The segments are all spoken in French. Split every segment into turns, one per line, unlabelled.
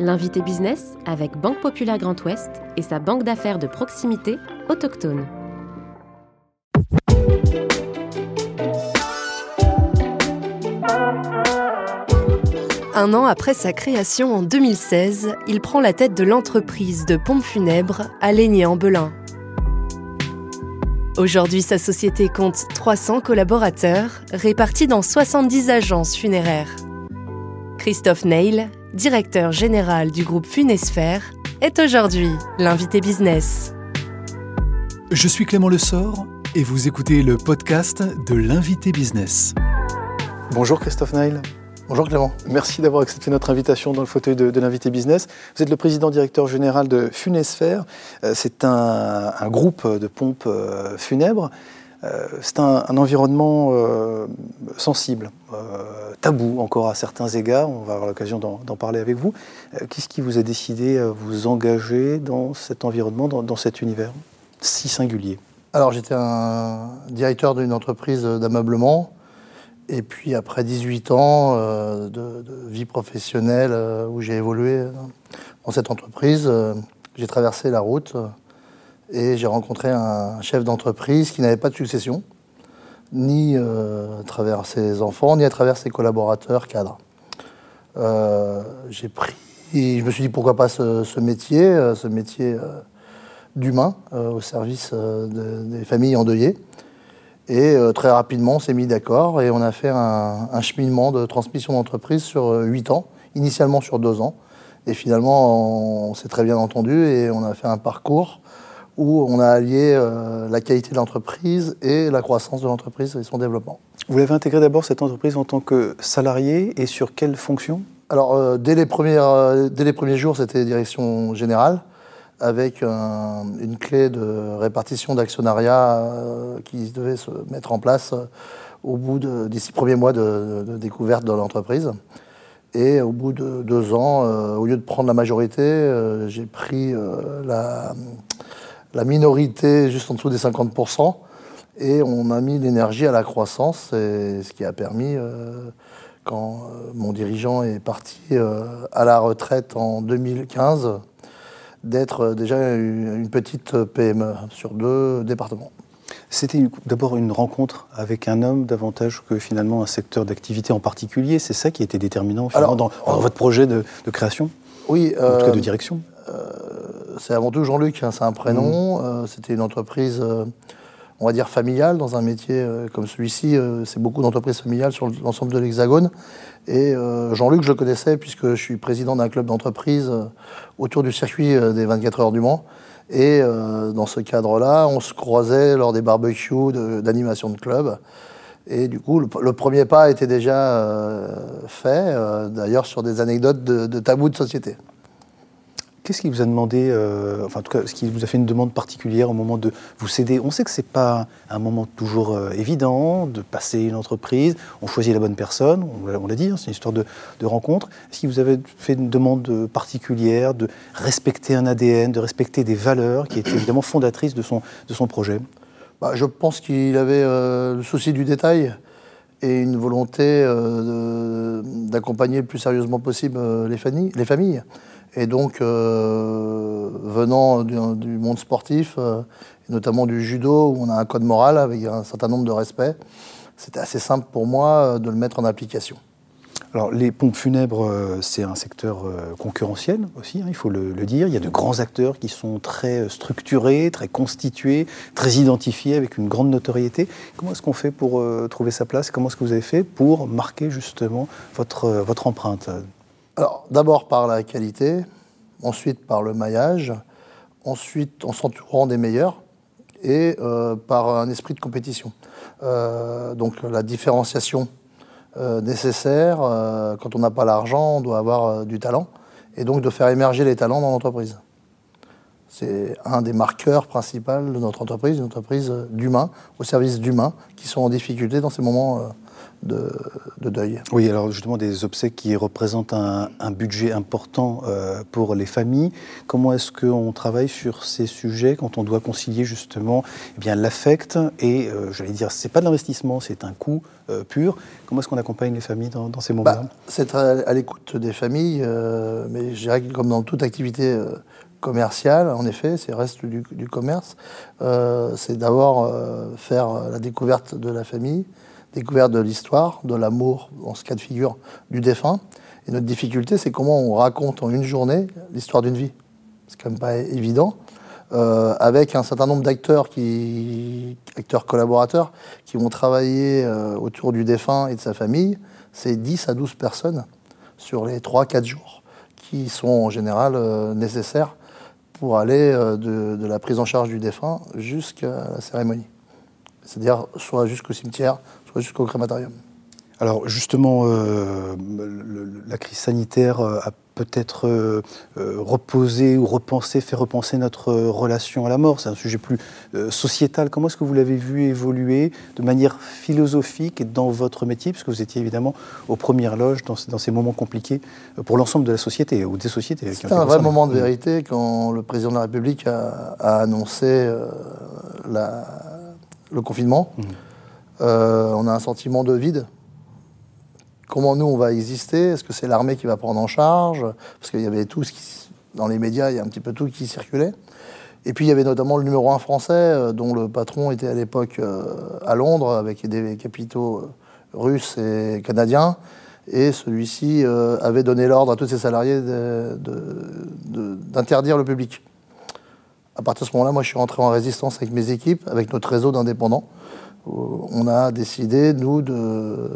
L'invité business avec Banque Populaire Grand Ouest et sa banque d'affaires de proximité autochtone.
Un an après sa création en 2016, il prend la tête de l'entreprise de pompes funèbres à en belin Aujourd'hui, sa société compte 300 collaborateurs répartis dans 70 agences funéraires. Christophe Neil, directeur général du groupe Funesphère, est aujourd'hui l'invité business.
Je suis Clément Lessort et vous écoutez le podcast de l'invité business.
Bonjour Christophe Neil.
Bonjour Clément.
Merci d'avoir accepté notre invitation dans le fauteuil de, l'invité business. Vous êtes le président directeur général de Funesphère. Euh, c'est un, groupe de pompes euh, funèbres. Euh, c'est un, environnement sensible, tabou encore à certains égards. On va avoir l'occasion d'en parler avec vous. Qu'est-ce qui vous a décidé à vous engager dans cet environnement, dans cet univers si singulier?
Alors j'étais un directeur d'une entreprise d'ameublement et puis après 18 ans euh, de, vie professionnelle euh, où j'ai évolué dans cette entreprise, euh, j'ai traversé la route et j'ai rencontré un chef d'entreprise qui n'avait pas de succession, ni à travers ses enfants, ni à travers ses collaborateurs cadres. j'ai pris, je me suis dit pourquoi pas ce, métier, ce métier d'humain au service des familles endeuillées. Et euh, très rapidement, on s'est mis d'accord et on a fait un, cheminement de transmission d'entreprise sur euh, huit ans, initialement sur deux ans. Et finalement, on, s'est très bien entendu et on a fait un parcours où on a allié euh, la qualité de l'entreprise et la croissance de l'entreprise et son développement.
Vous l'avez intégré d'abord cette entreprise en tant que salarié et sur quelle fonction?
Alors, dès, les premières, dès les premiers jours, c'était direction générale avec une clé de répartition d'actionnariat euh, qui devait se mettre en place euh, au bout de, des six premiers mois de, découverte de l'entreprise. Et au bout de deux ans, euh, au lieu de prendre la majorité, j'ai pris la, la, minorité juste en dessous des 50%. Et on a mis l'énergie à la croissance, et ce qui a permis, quand mon dirigeant est parti à la retraite en 2015, d'être euh, déjà une petite PME sur deux départements.
C'était d'abord une rencontre avec un homme davantage que finalement un secteur d'activité en particulier. C'est ça qui a été déterminant finalement dans, euh, votre projet de, création?
Oui.
En tout cas de euh, direction?
C'est avant tout Jean-Luc, hein, c'est un prénom. Mmh. C'était une entreprise on va dire familiale dans un métier comme celui-ci. c'est beaucoup d'entreprises familiales sur l'ensemble de l'Hexagone. Et euh, Jean-Luc, je le connaissais puisque je suis président d'un club d'entreprise euh, autour du circuit euh, des 24 heures du Mans. Et dans ce cadre-là, on se croisait lors des barbecues d'animation de, club. Et du coup, le, premier pas était déjà fait, d'ailleurs sur des anecdotes de, de tabous de société.
Qu'est-ce qui vous a demandé, euh, enfin en tout cas, ce qui vous a fait une demande particulière au moment de vous céder? On sait que c'est pas un moment toujours euh, évident de passer une entreprise. On choisit la bonne personne, on, l'a dit, hein, c'est une histoire de, rencontre. Est-ce qu'il vous avait fait une demande particulière de respecter un ADN, de respecter des valeurs qui étaient évidemment fondatrices de son, de son projet?
Bah, Je pense qu'il avait euh, le souci du détail et une volonté d'accompagner le plus sérieusement possible les familles. Et donc, euh, venant du, monde sportif, euh, notamment du judo, où on a un code moral avec un certain nombre de respects, c'était assez simple pour moi euh, de le mettre en application.
Alors, les pompes funèbres, c'est un secteur concurrentiel aussi, hein, il faut le, dire. Il y a de grands acteurs qui sont très structurés, très constitués, très identifiés, avec une grande notoriété. Comment est-ce qu'on fait pour trouver sa place? Comment est-ce que vous avez fait pour marquer justement votre, votre empreinte?
Alors, d'abord par la qualité, ensuite par le maillage, ensuite en s'entourant des meilleurs et euh, par un esprit de compétition. Euh, donc la différenciation euh, nécessaire, quand on n'a pas l'argent, on doit avoir du talent, et donc de faire émerger les talents dans l'entreprise. C'est un des marqueurs principaux de notre entreprise, une entreprise d'humains, au service d'humains, qui sont en difficulté dans ces moments de, deuil.
Oui, alors justement des obsèques qui représentent un, budget important euh, pour les familles. Comment est-ce qu'on travaille sur ces sujets quand on doit concilier justement eh bien l'affect et, euh, j'allais dire, c'est pas de l'investissement, c'est un coût euh, pur. Comment est-ce qu'on accompagne les familles dans, ces moments-là? Bah,
C'est à, l'écoute des familles, mais je dirais que comme dans toute activité commerciale, en effet, c'est reste du, du commerce. c'est d'abord faire la découverte de la famille, découverte de l'histoire, de l'amour, dans ce cas de figure, du défunt. Et notre difficulté, c'est comment on raconte en une journée l'histoire d'une vie. C'est quand même pas évident. Euh, avec un certain nombre d'acteurs, qui, acteurs collaborateurs, qui vont travailler euh, autour du défunt et de sa famille. C'est 10 à 12 personnes sur les 3-4 jours qui sont en général euh, nécessaires pour aller de, de, la prise en charge du défunt jusqu'à la cérémonie. C'est-à-dire soit jusqu'au cimetière, jusqu'au crématorium.
Alors justement, euh, la crise sanitaire euh, a peut-être euh, reposé ou repensé, fait repenser notre relation à la mort. C'est un sujet plus sociétal. Comment est-ce que vous l'avez vu évoluer de manière philosophique dans votre métier, puisque vous étiez évidemment aux premières loges dans, ces moments compliqués pour l'ensemble de la société ou des sociétés.
C'est un vrai moment de vérité quand le président de la République a, annoncé le confinement. Mmh. Euh, on a un sentiment de vide. Comment nous, on va exister? Est-ce que c'est l'armée qui va prendre en charge? Parce qu'il y avait tout ce qui, dans les médias, il y a un petit peu tout qui circulait. Et puis il y avait notamment le numéro un français, euh, dont le patron était à l'époque euh, à Londres, avec des capitaux russes et canadiens. Et celui-ci avait donné l'ordre à tous ses salariés d'interdire le public. À partir de ce moment-là, moi, je suis rentré en résistance avec mes équipes, avec notre réseau d'indépendants on a décidé, nous, de,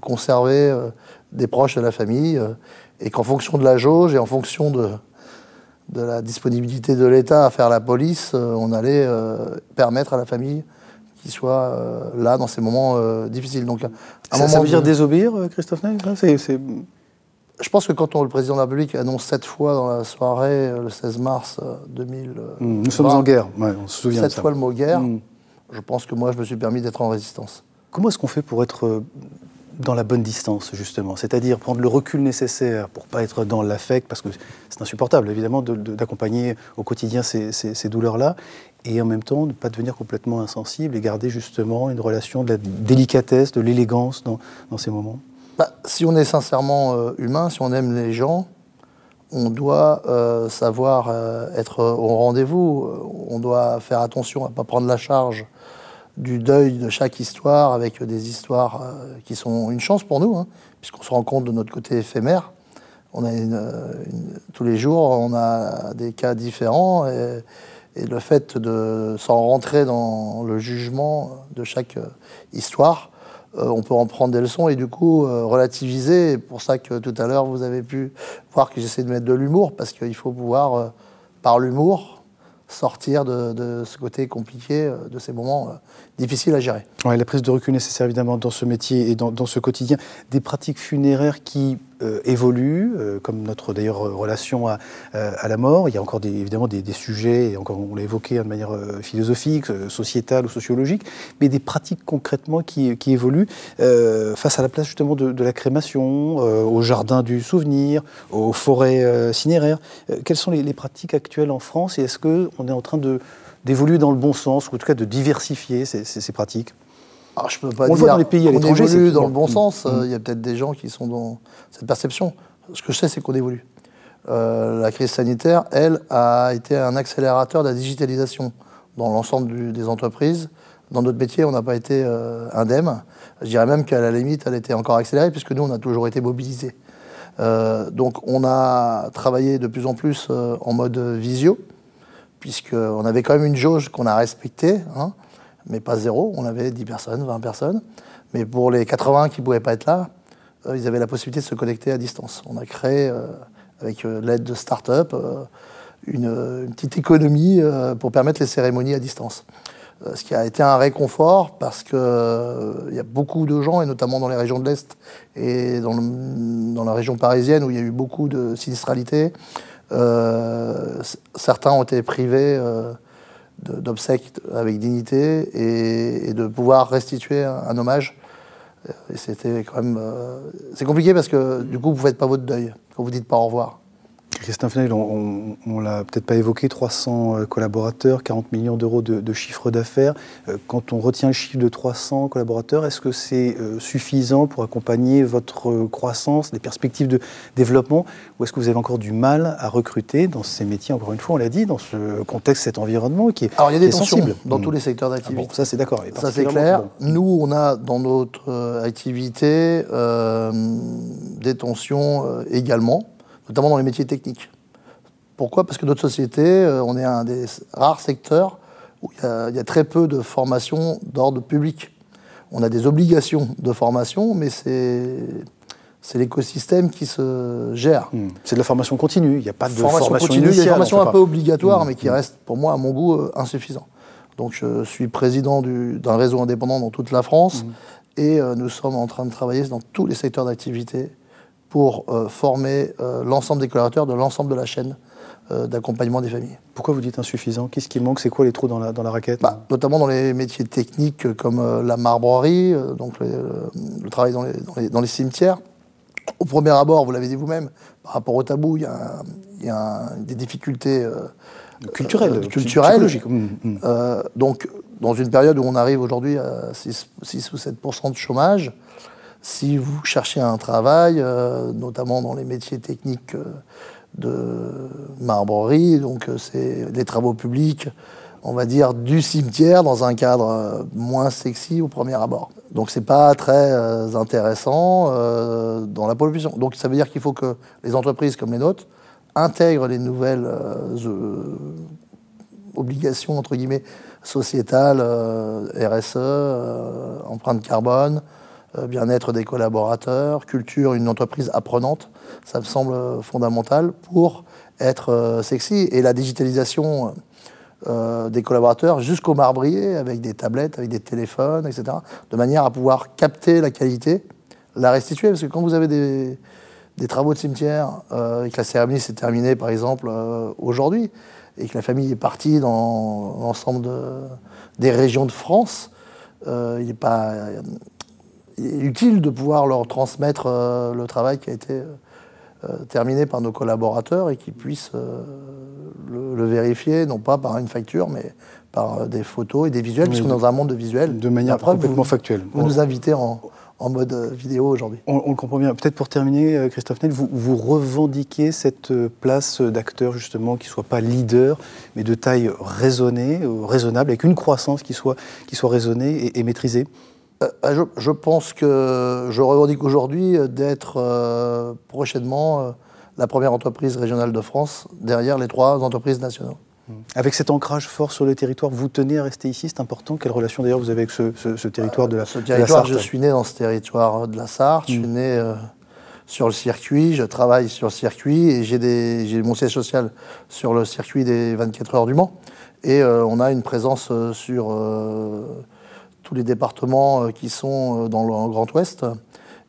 conserver euh, des proches de la famille euh, et qu'en fonction de la jauge et en fonction de, la disponibilité de l'État à faire la police, euh, on allait permettre à la famille qu'il soit là dans ces moments difficiles.
Donc, ça, veut dire désobéir, Christophe Ney?
Je pense que quand on, le président de la République annonce sept fois dans la soirée, le 16 mars 2000...
Nous sommes en guerre, on se souvient
Sept fois le mot guerre. Mmh je pense que moi, je me suis permis d'être en résistance.
Comment est-ce qu'on fait pour être euh, dans la bonne distance, justement? C'est-à-dire prendre le recul nécessaire pour pas être dans l'affect, parce que c'est insupportable, évidemment, d'accompagner au quotidien ces, douleurs-là, et en même temps ne pas devenir complètement insensible et garder justement une relation de la délicatesse, de l'élégance dans, ces moments?
Bah, Si on est sincèrement euh, humain, si on aime les gens, on doit euh, savoir être au rendez-vous, on doit faire attention à ne pas prendre la charge du deuil de chaque histoire avec des histoires euh, qui sont une chance pour nous, hein, puisqu'on se rend compte de notre côté éphémère. Tous les jours, on a des cas différents et, le fait de s'en rentrer dans le jugement de chaque euh, histoire, euh, on peut en prendre des leçons et du coup relativiser. C'est pour ça que tout à l'heure, vous avez pu voir que j'essaie de mettre de l'humour, parce qu'il faut pouvoir, par l'humour, sortir de, ce côté compliqué, euh, de ces moments euh, difficiles à gérer.
La prise de recul nécessaire évidemment dans ce métier et dans ce quotidien. Des pratiques funéraires qui euh, évolue, euh, comme notre d'ailleurs relation à, euh, à, la mort. Il y a encore des, évidemment des, sujets, et encore on l'a évoqué de manière philosophique, sociétale ou sociologique, mais des pratiques concrètement qui, qui évoluent face à la place justement de, la crémation, au jardin du souvenir, aux forêts cinéraires. quelles sont les, pratiques actuelles en France et est-ce qu'on est en train d'évoluer dans le bon sens, ou en tout cas de diversifier ces pratiques?
Alors, je peux pas on dire dans les pays à l'étranger. évolue dans le bon sens. Mm. Il y a peut-être des gens qui sont dans cette perception. Ce que je sais, c'est qu'on évolue. Euh, la crise sanitaire, elle, a été un accélérateur de la digitalisation dans l'ensemble des entreprises. Dans notre métier, on n'a pas été euh, indemne. Je dirais même qu'à la limite, elle était encore accélérée, puisque nous, on a toujours été mobilisés. Euh, donc, on a travaillé de plus en plus en mode visio, puisqu'on avait quand même une jauge qu'on a respectée. Hein mais pas zéro. On avait 10 personnes, 20 personnes. Mais pour les 80 qui ne pouvaient pas être là, euh, ils avaient la possibilité de se connecter à distance. On a créé, euh, avec euh, l'aide de start-up, une, petite économie pour permettre les cérémonies à distance. ce qui a été un réconfort parce qu'il il y a beaucoup de gens, et notamment dans les régions de l'Est et dans, dans, la région parisienne où il y a eu beaucoup de sinistralité, certains ont été privés d'obsèques avec dignité et, de pouvoir restituer un, hommage même. c'est compliqué parce que du coup, vous ne faites pas votre deuil quand vous dites pas au revoir.
Christophe Fenel, on, ne l'a peut-être pas évoqué, 300 euh, collaborateurs, 40 millions d'euros de, chiffre d'affaires. Euh, quand on retient le chiffre de 300 collaborateurs, est-ce que c'est euh, suffisant pour accompagner votre croissance, les perspectives de développement, ou est-ce que vous avez encore du mal à recruter dans ces métiers, encore une fois, on l'a dit, dans ce contexte, cet environment qui est
Alors il y a des
tensions
dans tous les secteurs d'activité.
Ah ça c'est d'accord.
Ça c'est clair. Nous, on a dans notre activité des tensions également notamment dans les métiers techniques. Pourquoi? Parce que notre société, euh, on est un des rares secteurs où il y a, très peu de formation d'ordre public. On a des obligations de formation, mais c'est c'est l'écosystème qui se gère.
Hmm. C'est de la formation continue, il n'y a pas de formation, continue,
Il y a des formations un peu obligatoires, hmm. mais qui restent pour moi, à mon goût, euh, insuffisants. Donc je suis président d'un réseau indépendant dans toute la France, hmm. et euh, nous sommes en train de travailler dans tous les secteurs d'activité pour euh, former euh, l'ensemble des collaborateurs de l'ensemble de la chaîne euh, d'accompagnement des familles.
Pourquoi vous dites insuffisant? Qu'est-ce qui manque? C'est quoi les trous dans la, dans la raquette?
Bah, Notamment dans les métiers techniques comme la marbrerie, donc le, travail dans les, dans, les, cimetières. Au premier abord, vous l'avez dit vous-même, par rapport au tabou, il y a, des difficultés
culturelles,
culturelles. Mmh, mmh. donc, dans une période où on arrive aujourd'hui à 6, 6 ou 7% de chômage, si vous cherchez un travail, euh, notamment dans les métiers techniques euh, de marbrerie, donc euh, c'est des travaux publics, on va dire du cimetière dans un cadre moins sexy au premier abord. Donc c'est pas très intéressant dans la population. Donc ça veut dire qu'il faut que les entreprises comme les nôtres intègrent les nouvelles obligations entre guillemets sociétales, RSE, empreinte carbone, bien-être des collaborateurs, culture, une entreprise apprenante. Ça me semble fondamental pour être euh, sexy. Et la digitalisation euh, des collaborateurs jusqu'au marbrier, avec des tablettes, avec des téléphones, etc., de manière à pouvoir capter la qualité, la restituer. Parce que quand vous avez des, travaux de cimetière et que la cérémonie s'est terminée, par exemple, aujourd'hui, et que la famille est partie dans l'ensemble des régions de France, il n'est pas utile de pouvoir leur transmettre euh, le travail qui a été euh, euh, terminé par nos collaborateurs et qu'ils puissent le, vérifier, non pas par une facture, mais par des photos et des visuels, puisqu'on est dans un monde de visuels.
De manière complètement factuelle.
Vous nous invitez en, mode vidéo aujourd'hui.
On, le comprend bien. Peut-être pour terminer, Christophe Nel, vous, vous revendiquez cette place d'acteur justement qui ne soit pas leader, mais de taille raisonnée, raisonnable, avec une croissance qui soit, qui soit raisonnée et maîtrisée
euh, euh, je, pense que je revendique aujourd'hui d'être euh, prochainement la première entreprise régionale de France derrière les trois entreprises nationales.
Mmh. Avec cet ancrage fort sur le territoire, vous tenez à rester ici, c'est important. Quelle relation d'ailleurs vous avez avec ce, territoire de la,
ce territoire, Je suis né dans ce territoire de la Sarthe, je suis mmh. né sur le circuit, je travaille sur le circuit et j'ai mon siège social sur le circuit des 24 heures du Mans. Et on a une présence sur tous les départements euh, qui sont euh, dans le Grand Ouest.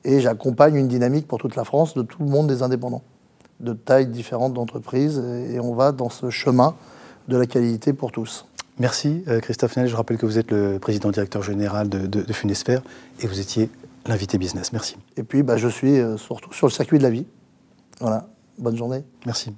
Et j'accompagne une dynamique pour toute la France de tout le monde des indépendants, de tailles différentes d'entreprises. Et on va dans ce chemin de la qualité pour tous.
Merci euh, Christophe Nel. Je rappelle que vous êtes le président directeur général de, de, et vous étiez l'invité business. Merci.
Et puis bah, je suis surtout sur le circuit de la vie. Voilà. Bonne journée.
Merci.